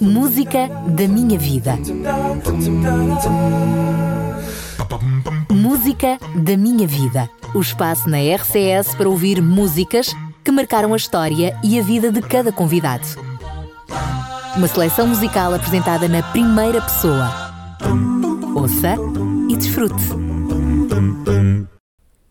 Música da minha vida. Música da minha vida. O espaço na RCS para ouvir músicas que marcaram a história e a vida de cada convidado. Uma seleção musical apresentada na primeira pessoa. Ouça e desfrute.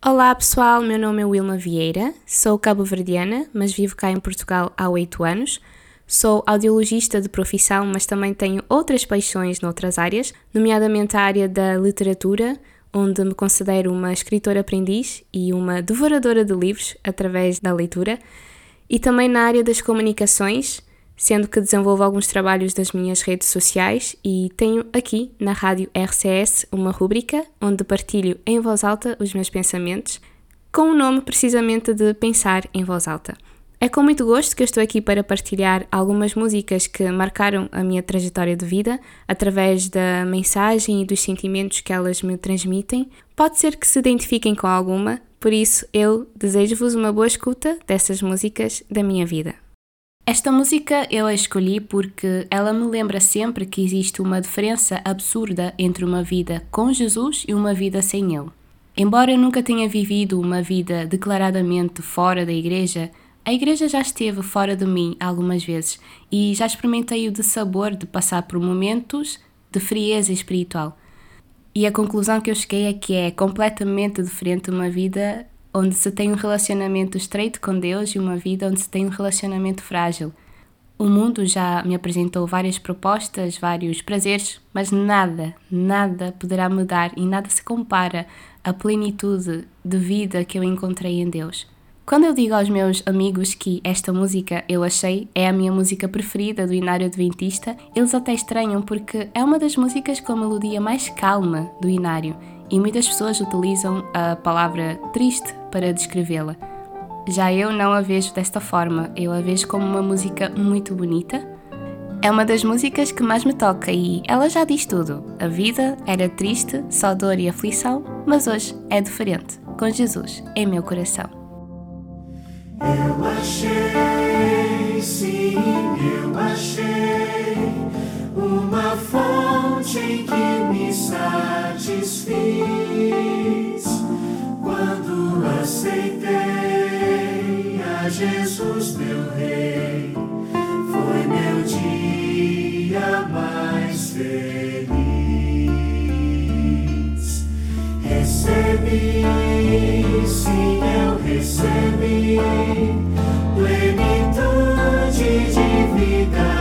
Olá pessoal, meu nome é Wilma Vieira, sou cabo-verdiana, mas vivo cá em Portugal há oito anos. Sou audiologista de profissão, mas também tenho outras paixões noutras áreas, nomeadamente a área da literatura, onde me considero uma escritora aprendiz e uma devoradora de livros através da leitura, e também na área das comunicações, sendo que desenvolvo alguns trabalhos das minhas redes sociais e tenho aqui na rádio RCS uma rúbrica onde partilho em voz alta os meus pensamentos, com o nome precisamente de Pensar em Voz Alta. É com muito gosto que eu estou aqui para partilhar algumas músicas que marcaram a minha trajetória de vida através da mensagem e dos sentimentos que elas me transmitem. Pode ser que se identifiquem com alguma, por isso eu desejo-vos uma boa escuta dessas músicas da minha vida. Esta música eu a escolhi porque ela me lembra sempre que existe uma diferença absurda entre uma vida com Jesus e uma vida sem Ele. Embora eu nunca tenha vivido uma vida declaradamente fora da igreja, a igreja já esteve fora de mim algumas vezes e já experimentei o de sabor de passar por momentos de frieza espiritual. E a conclusão que eu cheguei é que é completamente diferente uma vida onde se tem um relacionamento estreito com Deus e uma vida onde se tem um relacionamento frágil. O mundo já me apresentou várias propostas, vários prazeres, mas nada, nada poderá mudar e nada se compara à plenitude de vida que eu encontrei em Deus. Quando eu digo aos meus amigos que esta música eu achei é a minha música preferida do Inário Adventista, eles até estranham porque é uma das músicas com a melodia mais calma do Inário e muitas pessoas utilizam a palavra triste para descrevê-la. Já eu não a vejo desta forma, eu a vejo como uma música muito bonita. É uma das músicas que mais me toca e ela já diz tudo. A vida era triste, só dor e aflição, mas hoje é diferente, com Jesus em meu coração. Eu achei, sim, eu achei uma fonte em que me satisfiz quando aceitei a Jesus, meu Rei. Foi meu dia mais feliz. Recebi, sim, eu recebi plenitude de vida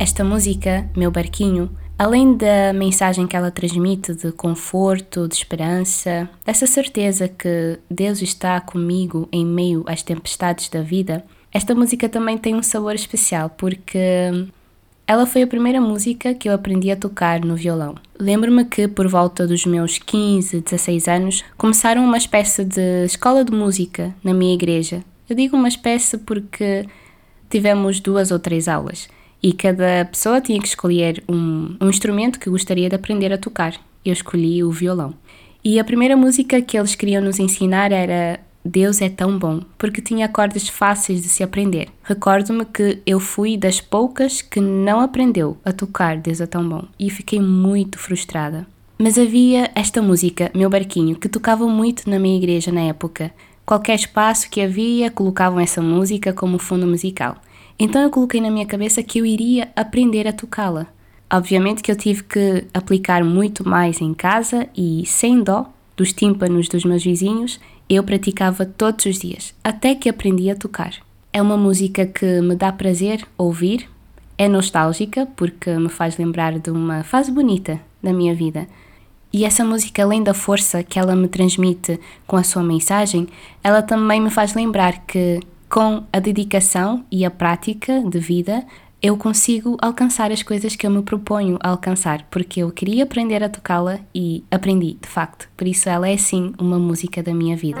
Esta música, Meu Barquinho, além da mensagem que ela transmite de conforto, de esperança, dessa certeza que Deus está comigo em meio às tempestades da vida, esta música também tem um sabor especial porque ela foi a primeira música que eu aprendi a tocar no violão. Lembro-me que por volta dos meus 15, 16 anos começaram uma espécie de escola de música na minha igreja. Eu digo uma espécie porque tivemos duas ou três aulas e cada pessoa tinha que escolher um, um instrumento que gostaria de aprender a tocar. Eu escolhi o violão. E a primeira música que eles queriam nos ensinar era Deus é tão bom, porque tinha acordes fáceis de se aprender. Recordo-me que eu fui das poucas que não aprendeu a tocar Deus é tão bom e fiquei muito frustrada. Mas havia esta música, Meu Barquinho, que tocava muito na minha igreja na época. Qualquer espaço que havia, colocavam essa música como fundo musical. Então eu coloquei na minha cabeça que eu iria aprender a tocá-la. Obviamente que eu tive que aplicar muito mais em casa e, sem dó dos tímpanos dos meus vizinhos, eu praticava todos os dias, até que aprendi a tocar. É uma música que me dá prazer ouvir, é nostálgica porque me faz lembrar de uma fase bonita da minha vida. E essa música, além da força que ela me transmite com a sua mensagem, ela também me faz lembrar que com a dedicação e a prática de vida, eu consigo alcançar as coisas que eu me proponho a alcançar, porque eu queria aprender a tocá-la e aprendi, de facto. Por isso, ela é sim uma música da minha vida.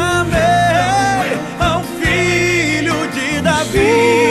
de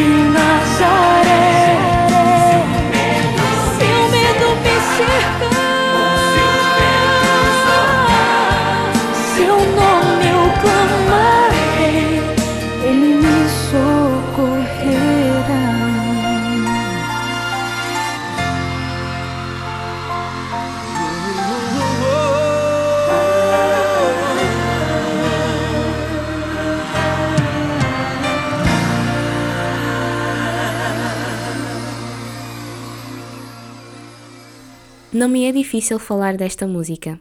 Jesus de Nazaré. Não me é difícil falar desta música.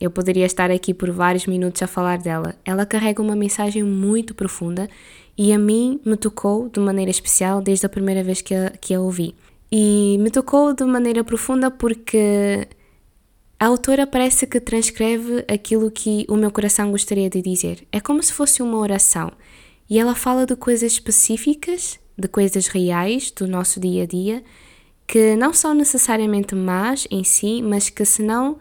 Eu poderia estar aqui por vários minutos a falar dela. Ela carrega uma mensagem muito profunda e a mim me tocou de maneira especial desde a primeira vez que a, que a ouvi. E me tocou de maneira profunda porque a autora parece que transcreve aquilo que o meu coração gostaria de dizer. É como se fosse uma oração. E ela fala de coisas específicas, de coisas reais do nosso dia a dia, que não são necessariamente más em si, mas que se não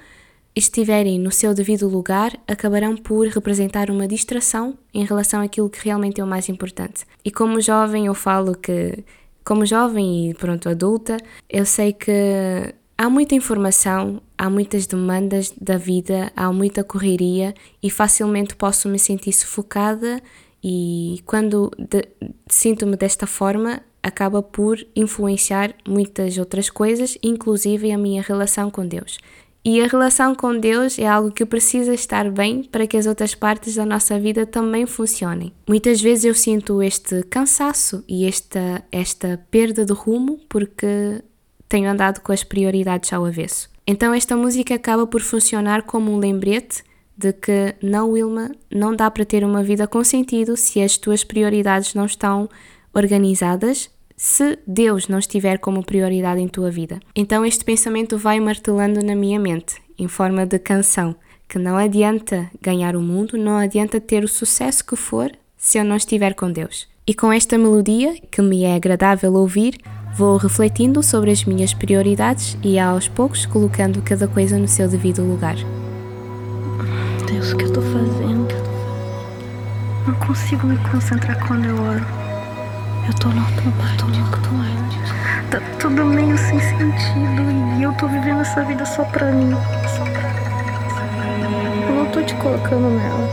estiverem no seu devido lugar, acabarão por representar uma distração em relação àquilo que realmente é o mais importante. E como jovem, eu falo que, como jovem e pronto, adulta, eu sei que há muita informação, há muitas demandas da vida, há muita correria e facilmente posso me sentir sufocada e quando de- sinto-me desta forma, acaba por influenciar muitas outras coisas, inclusive a minha relação com Deus. E a relação com Deus é algo que precisa estar bem para que as outras partes da nossa vida também funcionem. Muitas vezes eu sinto este cansaço e esta, esta perda de rumo porque tenho andado com as prioridades ao avesso. Então esta música acaba por funcionar como um lembrete de que não, Wilma, não dá para ter uma vida com sentido se as tuas prioridades não estão organizadas, se Deus não estiver como prioridade em tua vida. Então este pensamento vai martelando na minha mente, em forma de canção, que não adianta ganhar o mundo, não adianta ter o sucesso que for se eu não estiver com Deus. E com esta melodia, que me é agradável ouvir, vou refletindo sobre as minhas prioridades e aos poucos colocando cada coisa no seu devido lugar. Deus, o que eu tô fazendo? Não consigo me concentrar quando eu oro. Eu tô no automático. Tá tudo meio sem sentido e eu tô vivendo essa vida. Só pra mim. Eu não tô te colocando nela.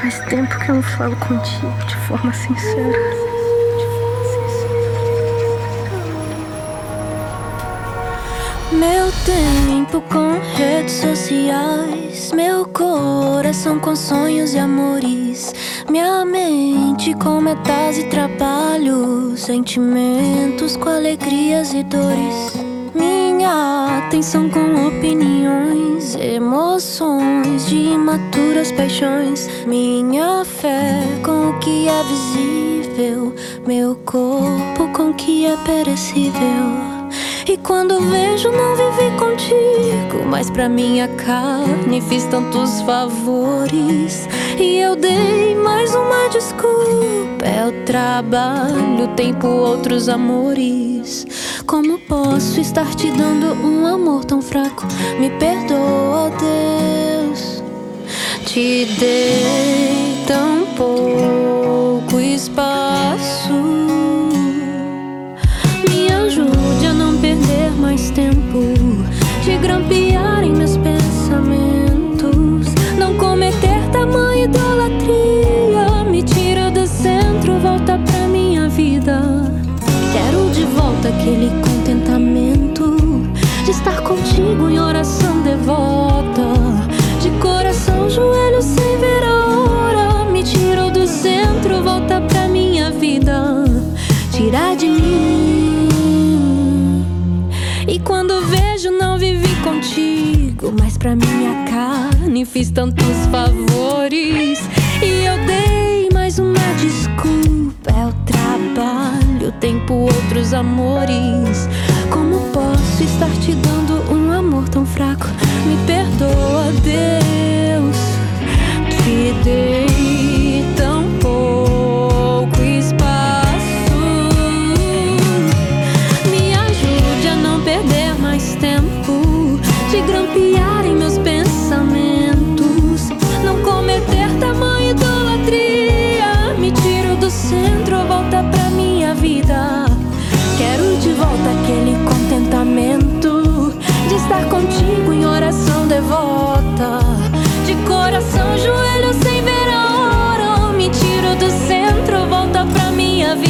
Faz tempo que eu não falo contigo de forma sincera. Meu tempo com redes sociais, meu coração com sonhos e amores, minha mente com metas e trabalhos, sentimentos com alegrias e dores, minha atenção com opiniões, emoções de imaturas paixões, minha fé com o que é visível, meu corpo com o que é perecível. E quando vejo, não vivi contigo. Mas pra minha carne fiz tantos favores. E eu dei mais uma desculpa. É o trabalho, tempo, outros amores. Como posso estar te dando um amor tão fraco? Me perdoa, Deus. Te dei tão pouco espaço. Mais tempo de grampear em meus pensamentos. Não cometer tamanha idolatria. Me tira do centro, volta pra minha vida. Quero de volta aquele contentamento de estar contigo em oração devota. Contigo. mas pra minha carne fiz tantos favores. E eu dei mais uma desculpa. É o trabalho, tempo, outros amores. Como posso estar te dando um amor tão fraco? Me perdoa, Deus. Te dei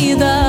vida.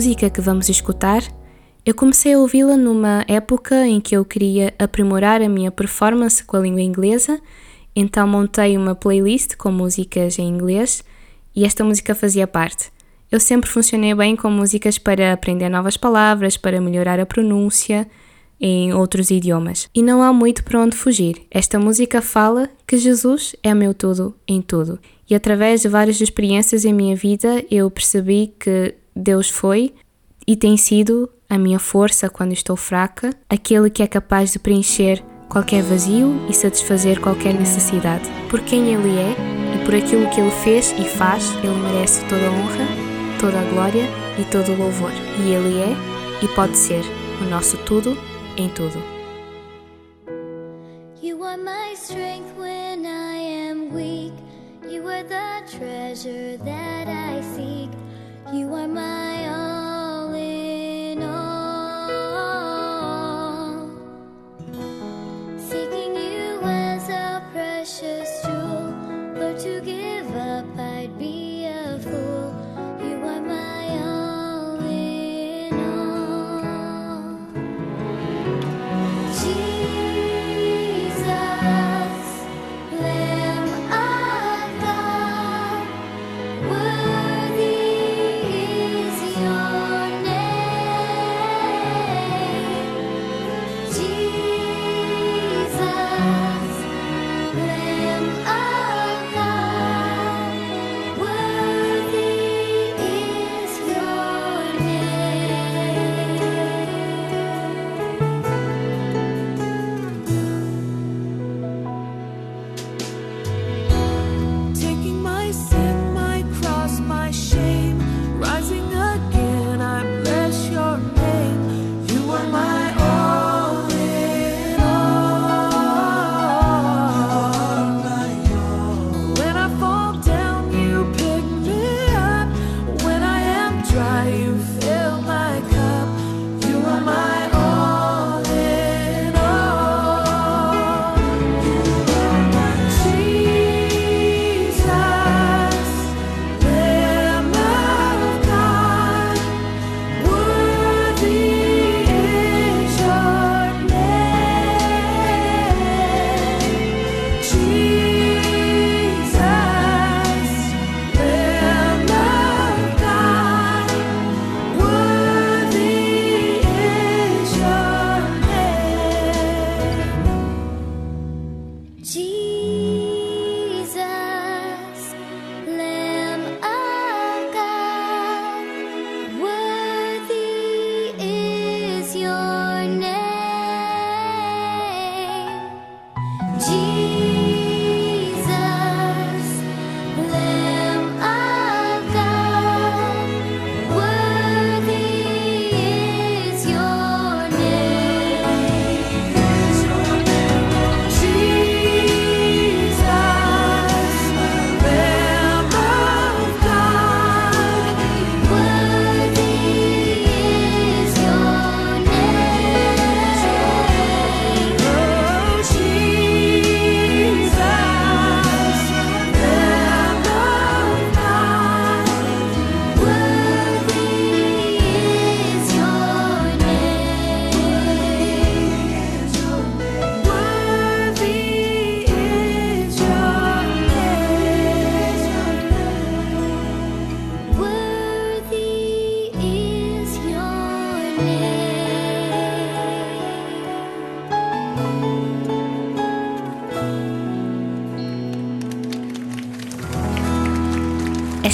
Música que vamos escutar, eu comecei a ouvi-la numa época em que eu queria aprimorar a minha performance com a língua inglesa, então montei uma playlist com músicas em inglês e esta música fazia parte. Eu sempre funcionei bem com músicas para aprender novas palavras, para melhorar a pronúncia em outros idiomas. E não há muito para onde fugir. Esta música fala que Jesus é meu tudo em tudo. E através de várias experiências em minha vida, eu percebi que Deus foi e tem sido a minha força quando estou fraca, aquele que é capaz de preencher qualquer vazio e satisfazer qualquer necessidade. Por quem Ele é e por aquilo que Ele fez e faz, Ele merece toda a honra, toda a glória e todo o louvor. E Ele é e pode ser o nosso tudo em tudo. You are my strength when I am weak. You are the treasure that I seek. You are my all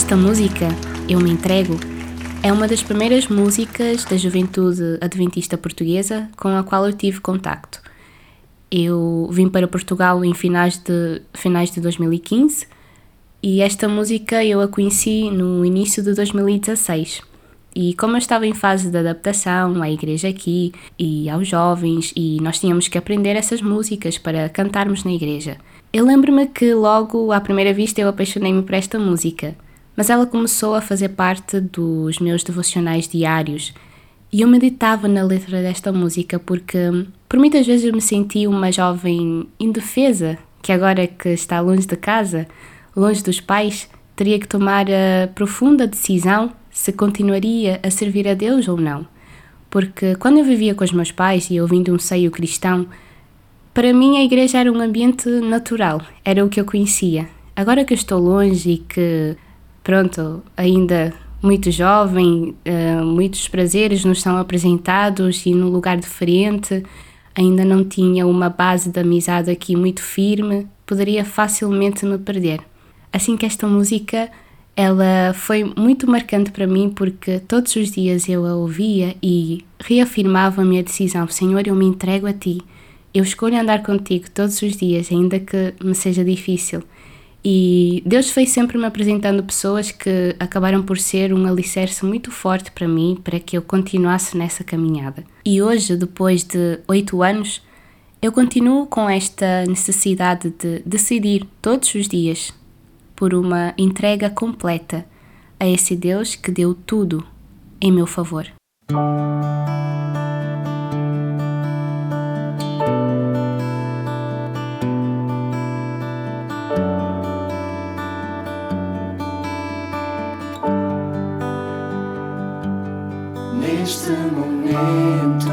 Esta música, Eu Me Entrego, é uma das primeiras músicas da juventude adventista portuguesa com a qual eu tive contacto. Eu vim para Portugal em finais de, finais de 2015 e esta música eu a conheci no início de 2016. E como eu estava em fase de adaptação à igreja aqui e aos jovens, e nós tínhamos que aprender essas músicas para cantarmos na igreja. Eu lembro-me que logo à primeira vista eu apaixonei-me por esta música, mas ela começou a fazer parte dos meus devocionais diários e eu meditava na letra desta música porque por muitas vezes eu me senti uma jovem indefesa que agora que está longe de casa, longe dos pais, teria que tomar a profunda decisão se continuaria a servir a Deus ou não. Porque quando eu vivia com os meus pais e de um seio cristão, para mim a igreja era um ambiente natural, era o que eu conhecia. Agora que eu estou longe e que, pronto, ainda muito jovem, uh, muitos prazeres nos são apresentados e num lugar diferente, ainda não tinha uma base de amizade aqui muito firme, poderia facilmente me perder. Assim que esta música ela foi muito marcante para mim porque todos os dias eu a ouvia e reafirmava a minha decisão: Senhor, eu me entrego a ti. Eu escolho andar contigo todos os dias, ainda que me seja difícil. E Deus foi sempre me apresentando pessoas que acabaram por ser um alicerce muito forte para mim, para que eu continuasse nessa caminhada. E hoje, depois de oito anos, eu continuo com esta necessidade de decidir todos os dias por uma entrega completa a esse Deus que deu tudo em meu favor. Neste momento,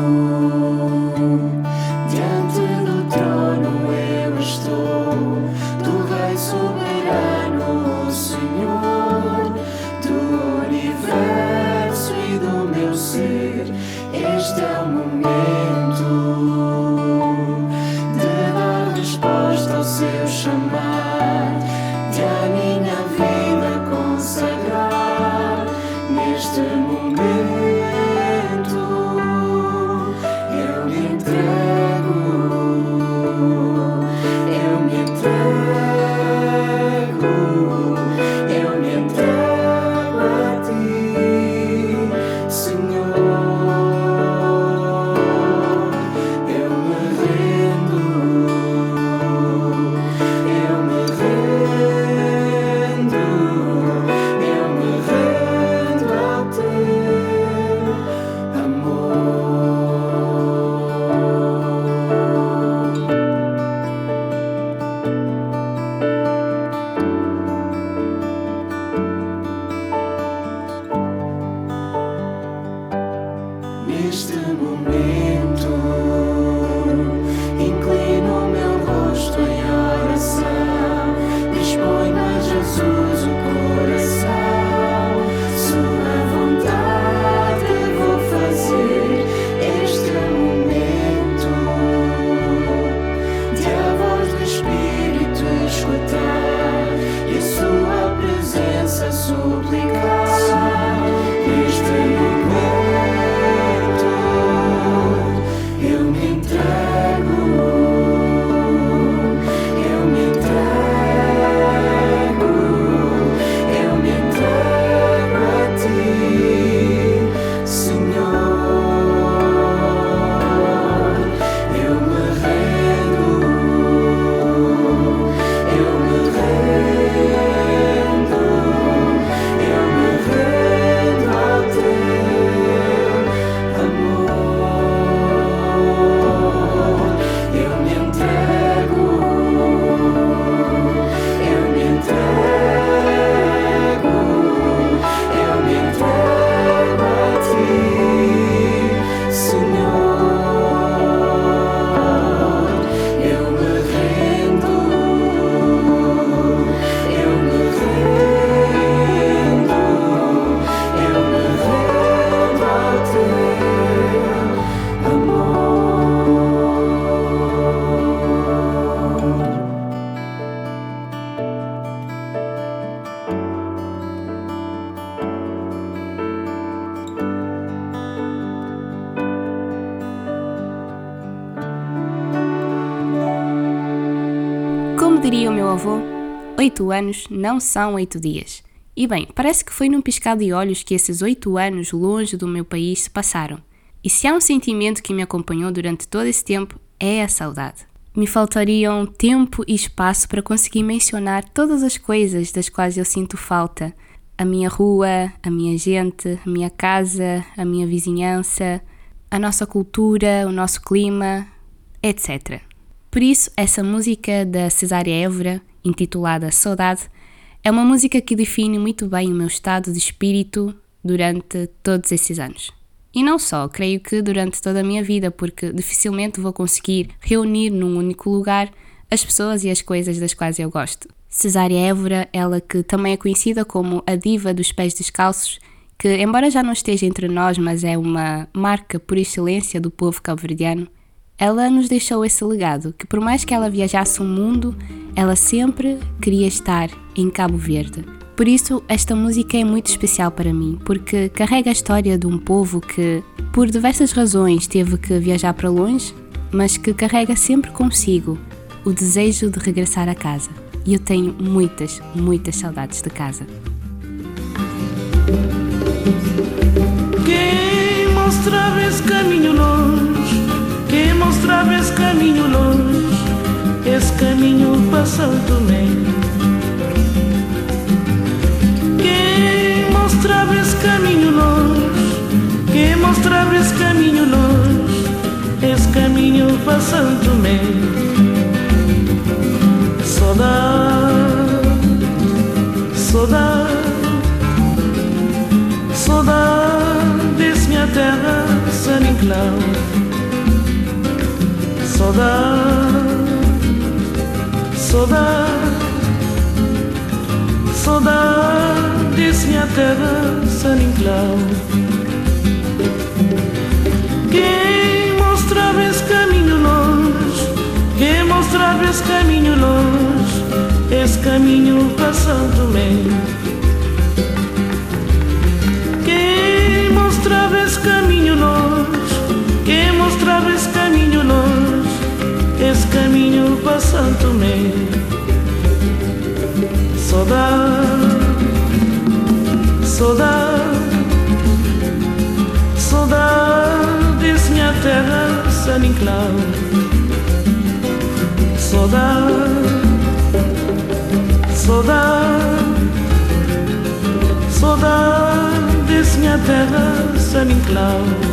oito anos não são oito dias. E bem, parece que foi num piscar de olhos que esses oito anos longe do meu país se passaram. E se há um sentimento que me acompanhou durante todo esse tempo, é a saudade. Me faltariam tempo e espaço para conseguir mencionar todas as coisas das quais eu sinto falta. A minha rua, a minha gente, a minha casa, a minha vizinhança, a nossa cultura, o nosso clima, etc. Por isso, essa música da Cesária Évora, intitulada Saudade, é uma música que define muito bem o meu estado de espírito durante todos esses anos. E não só, creio que durante toda a minha vida, porque dificilmente vou conseguir reunir num único lugar as pessoas e as coisas das quais eu gosto. Cesária Évora, ela que também é conhecida como a diva dos pés descalços, que embora já não esteja entre nós, mas é uma marca por excelência do povo cabo-verdiano, ela nos deixou esse legado que por mais que ela viajasse o mundo, ela sempre queria estar em Cabo Verde. Por isso, esta música é muito especial para mim, porque carrega a história de um povo que, por diversas razões, teve que viajar para longe, mas que carrega sempre consigo o desejo de regressar a casa. E eu tenho muitas, muitas saudades de casa. Quem mostrava esse caminho longe, quem mostrava esse caminho longe, esse caminho passando meio. Quem mostrava esse caminho longe, quem mostrava esse caminho longe, esse caminho passando meio. Saudade, saudade. Saudades, minha terra, San Inclau Saudade, saudade Saudades, minha terra, San Inclau Quem mostrava esse caminho longe Quem mostrava esse caminho longe Esse caminho passando meio mostrava esse caminho longe, quem mostrava esse caminho longe, esse caminho passando me. Saudade, saudade, saudade, minha terra, San Inclau. Saudade, saudade, saudade, minha terra, San Inclau.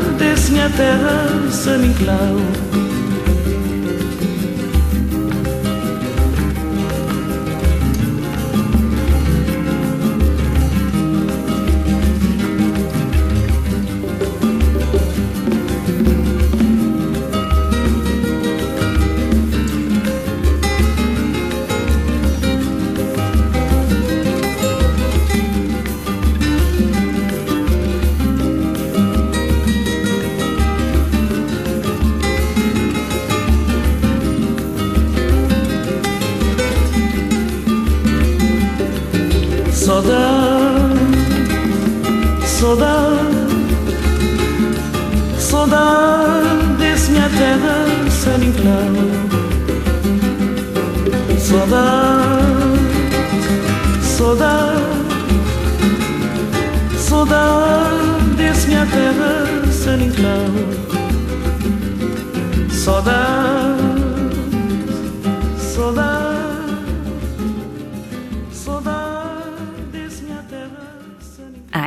minha terra, San Inclau.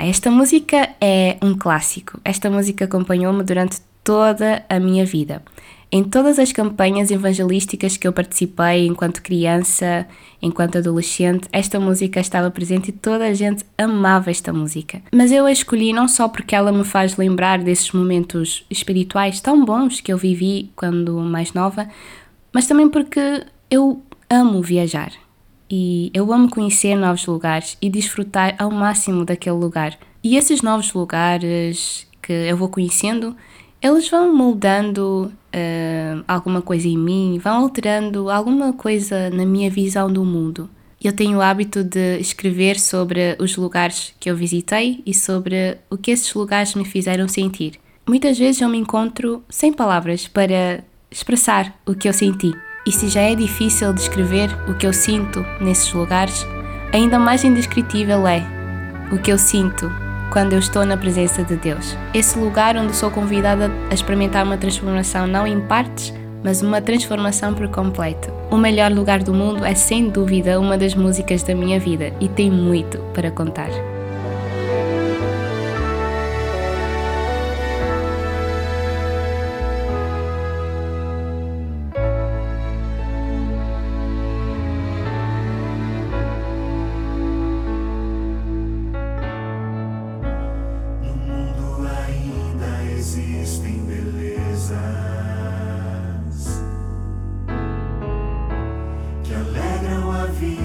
Esta música é um clássico. Esta música acompanhou-me durante toda a minha vida. Em todas as campanhas evangelísticas que eu participei enquanto criança, enquanto adolescente, esta música estava presente e toda a gente amava esta música. Mas eu a escolhi não só porque ela me faz lembrar desses momentos espirituais tão bons que eu vivi quando mais nova, mas também porque eu amo viajar e eu amo conhecer novos lugares e desfrutar ao máximo daquele lugar. E esses novos lugares que eu vou conhecendo, eles vão moldando uh, alguma coisa em mim, vão alterando alguma coisa na minha visão do mundo. Eu tenho o hábito de escrever sobre os lugares que eu visitei e sobre o que esses lugares me fizeram sentir. Muitas vezes eu me encontro sem palavras para expressar o que eu senti. E se já é difícil descrever o que eu sinto nesses lugares, ainda mais indescritível é o que eu sinto quando eu estou na presença de Deus. Esse lugar onde sou convidada a experimentar uma transformação não em partes, mas uma transformação por completo. O melhor lugar do mundo é sem dúvida uma das músicas da minha vida e tem muito para contar. Fico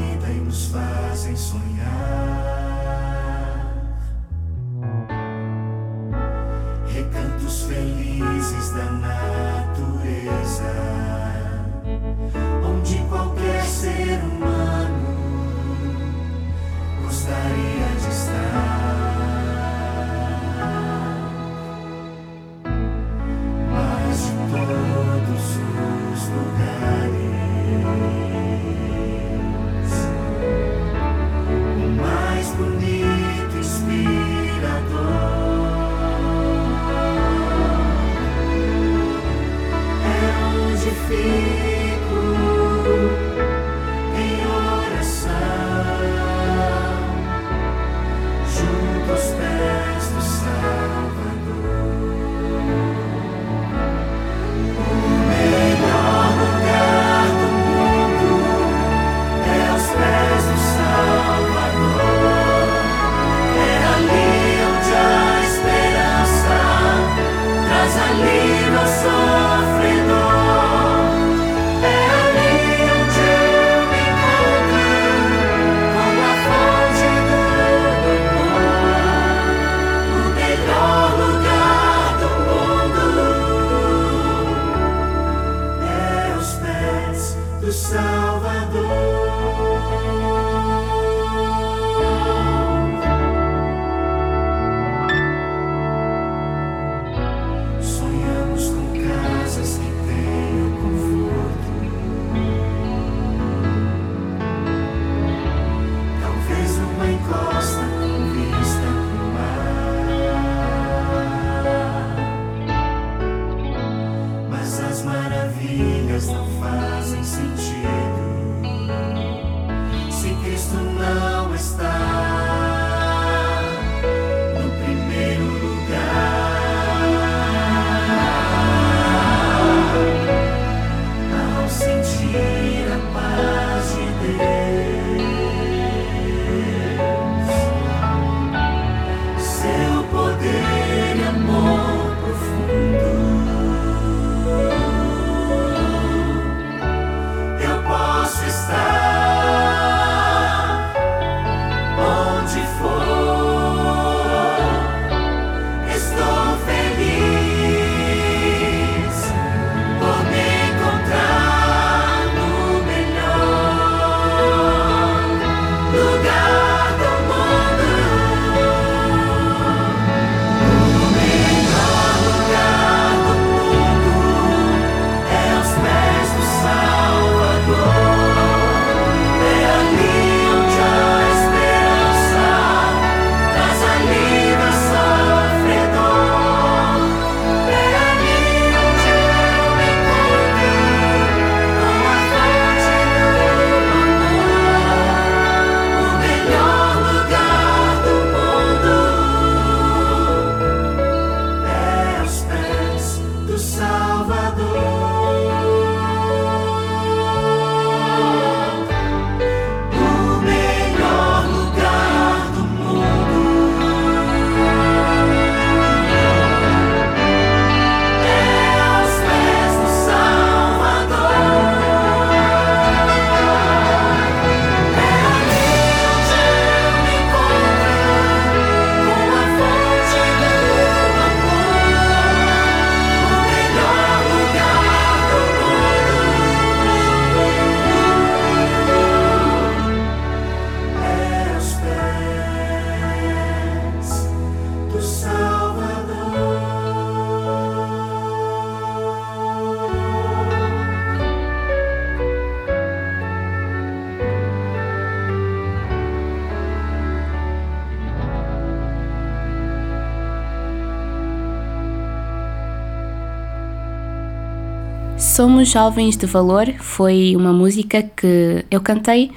Somos Jovens de Valor foi uma música que eu cantei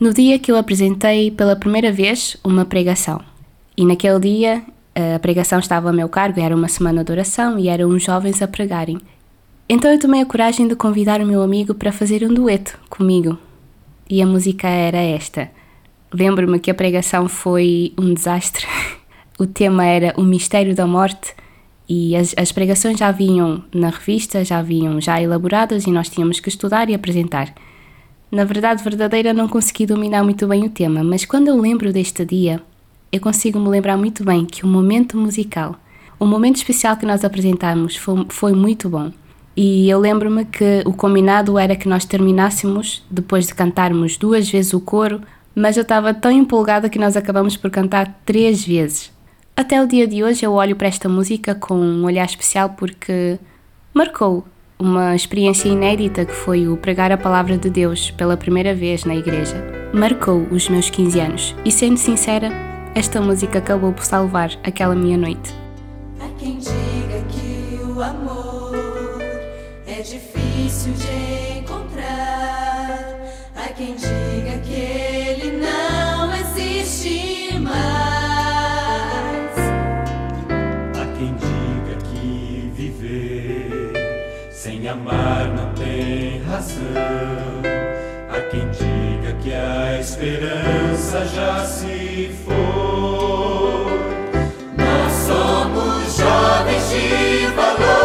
no dia que eu apresentei pela primeira vez uma pregação. E naquele dia a pregação estava a meu cargo, era uma semana de oração e eram uns jovens a pregarem. Então eu tomei a coragem de convidar o meu amigo para fazer um dueto comigo. E a música era esta. Lembro-me que a pregação foi um desastre. o tema era o mistério da morte e as, as pregações já vinham na revista, já vinham já elaboradas e nós tínhamos que estudar e apresentar. Na verdade verdadeira não consegui dominar muito bem o tema, mas quando eu lembro deste dia, eu consigo me lembrar muito bem que o momento musical, o momento especial que nós apresentamos foi, foi muito bom. E eu lembro-me que o combinado era que nós terminássemos depois de cantarmos duas vezes o coro, mas eu estava tão empolgada que nós acabamos por cantar três vezes. Até o dia de hoje eu olho para esta música com um olhar especial porque marcou uma experiência inédita que foi o pregar a palavra de Deus pela primeira vez na igreja. Marcou os meus 15 anos e, sendo sincera, esta música acabou por salvar aquela minha noite. Há quem diga que o amor difícil de não tem razão. Há quem diga que a esperança já se foi. Nós somos jovens de valor,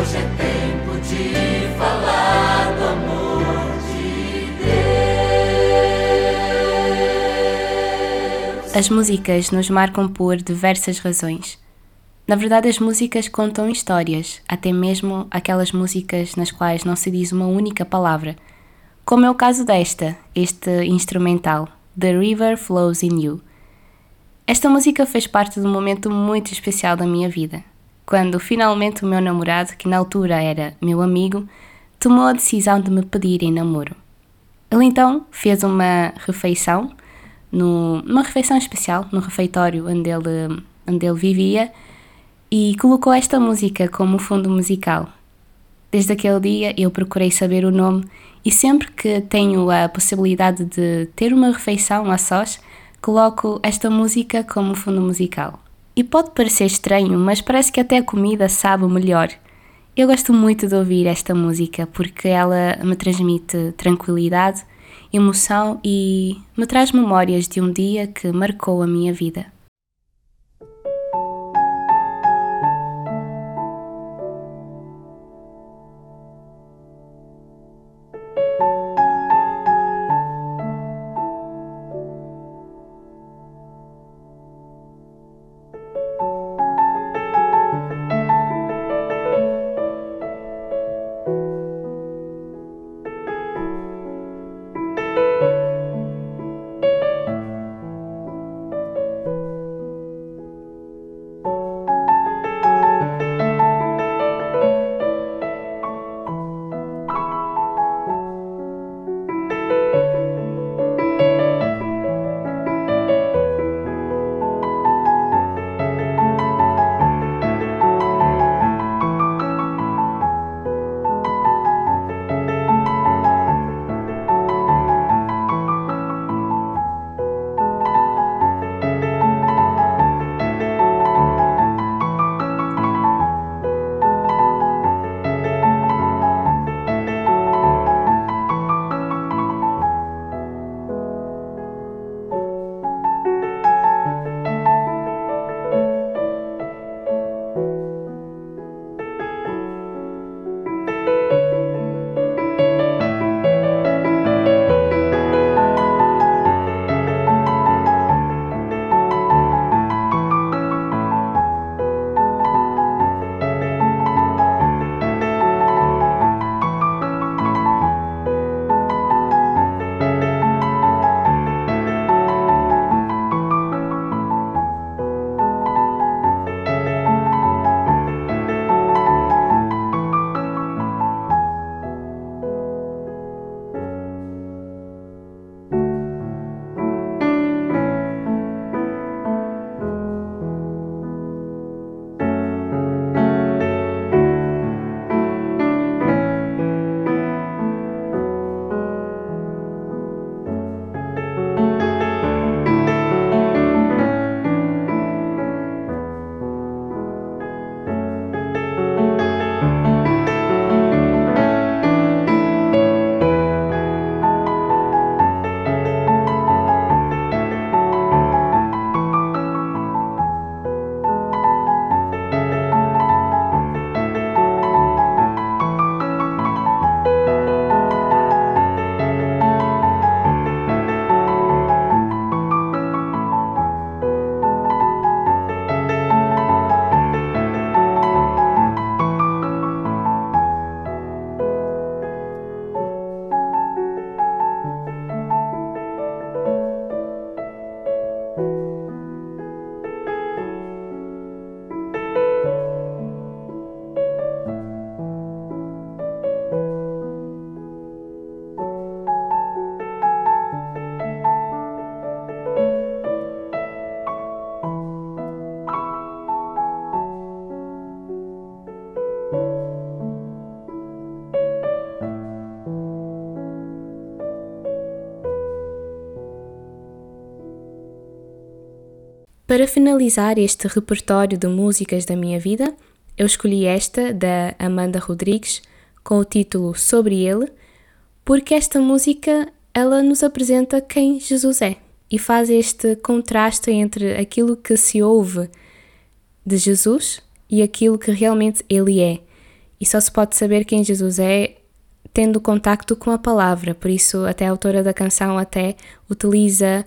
Hoje é tempo de falar do amor de Deus. As músicas nos marcam por diversas razões. Na verdade, as músicas contam histórias, até mesmo aquelas músicas nas quais não se diz uma única palavra, como é o caso desta, este instrumental, The River Flows in You. Esta música fez parte de um momento muito especial da minha vida, quando finalmente o meu namorado, que na altura era meu amigo, tomou a decisão de me pedir em namoro. Ele então fez uma refeição, no, uma refeição especial, no refeitório onde ele, onde ele vivia, e colocou esta música como fundo musical. Desde aquele dia eu procurei saber o nome e sempre que tenho a possibilidade de ter uma refeição a sós, coloco esta música como fundo musical. E pode parecer estranho, mas parece que até a comida sabe melhor. Eu gosto muito de ouvir esta música porque ela me transmite tranquilidade, emoção e me traz memórias de um dia que marcou a minha vida. Para finalizar este repertório de músicas da minha vida, eu escolhi esta da Amanda Rodrigues com o título Sobre Ele, porque esta música ela nos apresenta quem Jesus é e faz este contraste entre aquilo que se ouve de Jesus e aquilo que realmente ele é. E só se pode saber quem Jesus é tendo contacto com a palavra, por isso até a autora da canção até utiliza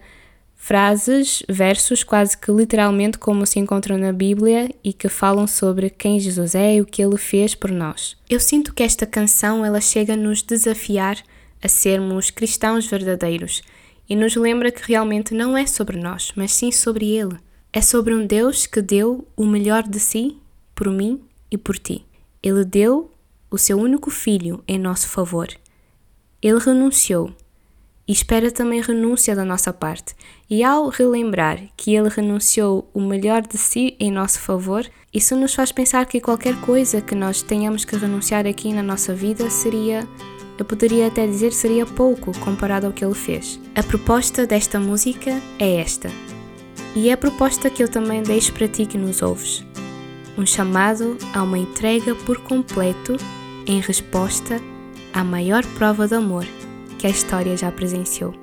frases, versos quase que literalmente como se encontram na Bíblia e que falam sobre quem Jesus é e o que ele fez por nós. Eu sinto que esta canção ela chega a nos desafiar a sermos cristãos verdadeiros e nos lembra que realmente não é sobre nós, mas sim sobre ele. É sobre um Deus que deu o melhor de si por mim e por ti. Ele deu o seu único filho em nosso favor. Ele renunciou e espera também renúncia da nossa parte. E ao relembrar que ele renunciou o melhor de si em nosso favor, isso nos faz pensar que qualquer coisa que nós tenhamos que renunciar aqui na nossa vida seria, eu poderia até dizer, seria pouco comparado ao que ele fez. A proposta desta música é esta. E é a proposta que eu também deixo para ti que nos ouves. Um chamado a uma entrega por completo em resposta à maior prova de amor que a história já presenciou.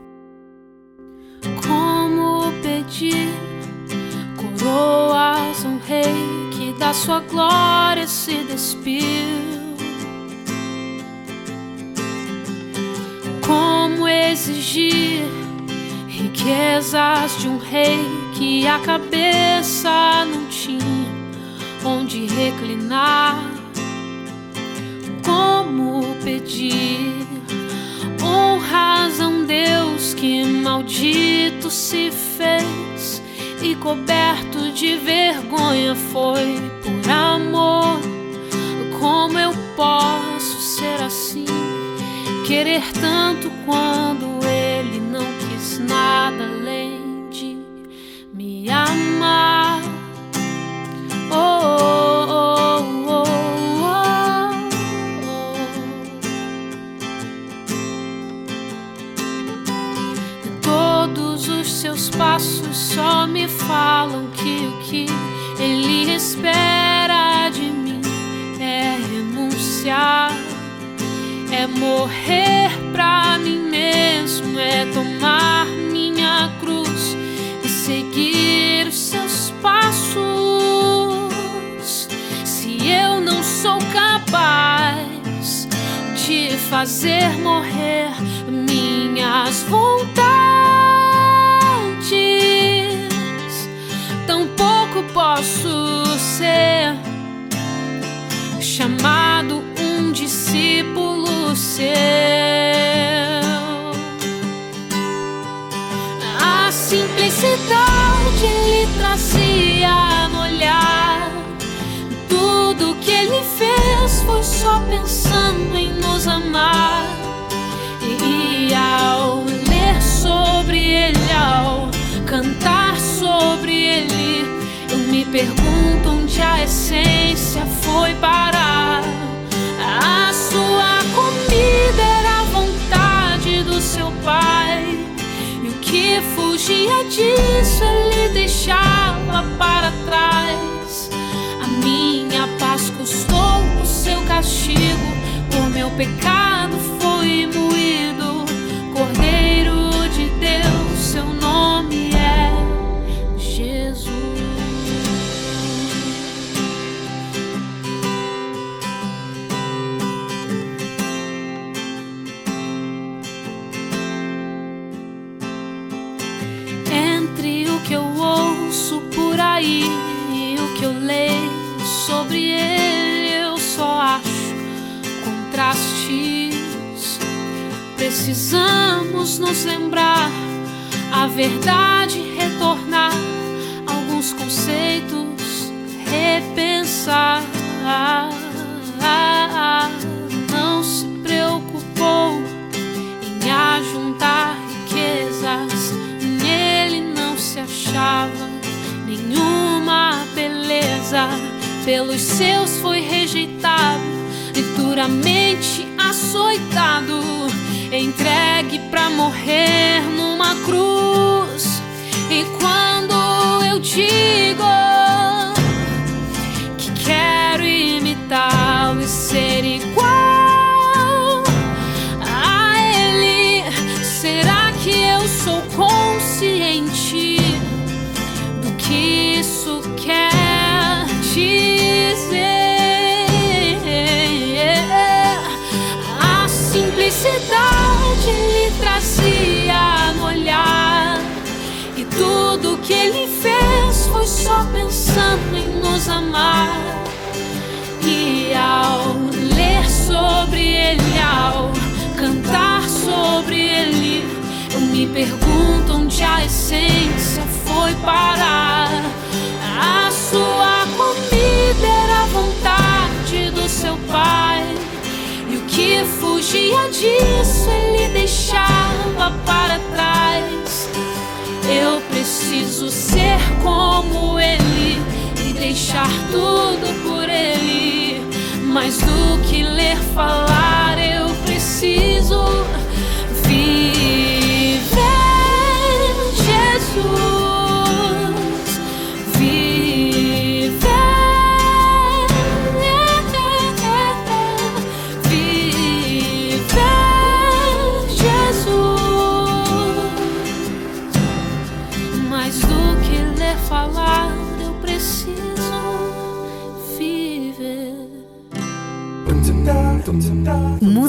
Como pedir coroas a um rei que da sua glória se despiu? Como exigir riquezas de um rei que a cabeça não tinha onde reclinar? como pedir honras a um Deus que maldito se fez e coberto de vergonha foi por amor. Como eu posso ser assim, querer tanto quando ele não quis nada seus passos só me falam que o que ele espera de mim é renunciar, é morrer pra mim mesmo, é tomar minha cruz e seguir os seus passos. Se eu não sou capaz de fazer morrer minhas vontades posso ser chamado um discípulo seu. A simplicidade lhe trazia no olhar. Tudo que ele fez foi só pensando em nos amar. E ao ler sobre ele, ao cantar pergunto onde a essência foi parar. A sua comida era a vontade do seu pai. E o que fugia disso ele deixava para trás. A minha paz custou o seu castigo. Por meu pecado foi moído. Cordeiro de Deus, seu nome Precisamos nos lembrar a verdade, retornar alguns conceitos, repensar. Não se preocupou em ajuntar riquezas, nele não se achava nenhuma beleza. Pelos seus foi rejeitado e duramente açoitado, entregue para morrer numa cruz. E quando eu digo que quero imitá-lo e ser igual pensando em nos amar. E ao ler sobre ele, ao cantar sobre ele, eu me pergunto onde a essência foi parar. A sua comida era a vontade do seu pai. E o que fugia disso ele deixava para trás. Eu preciso ser como ele e deixar tudo por ele. Mais do que ler, falar, eu preciso viver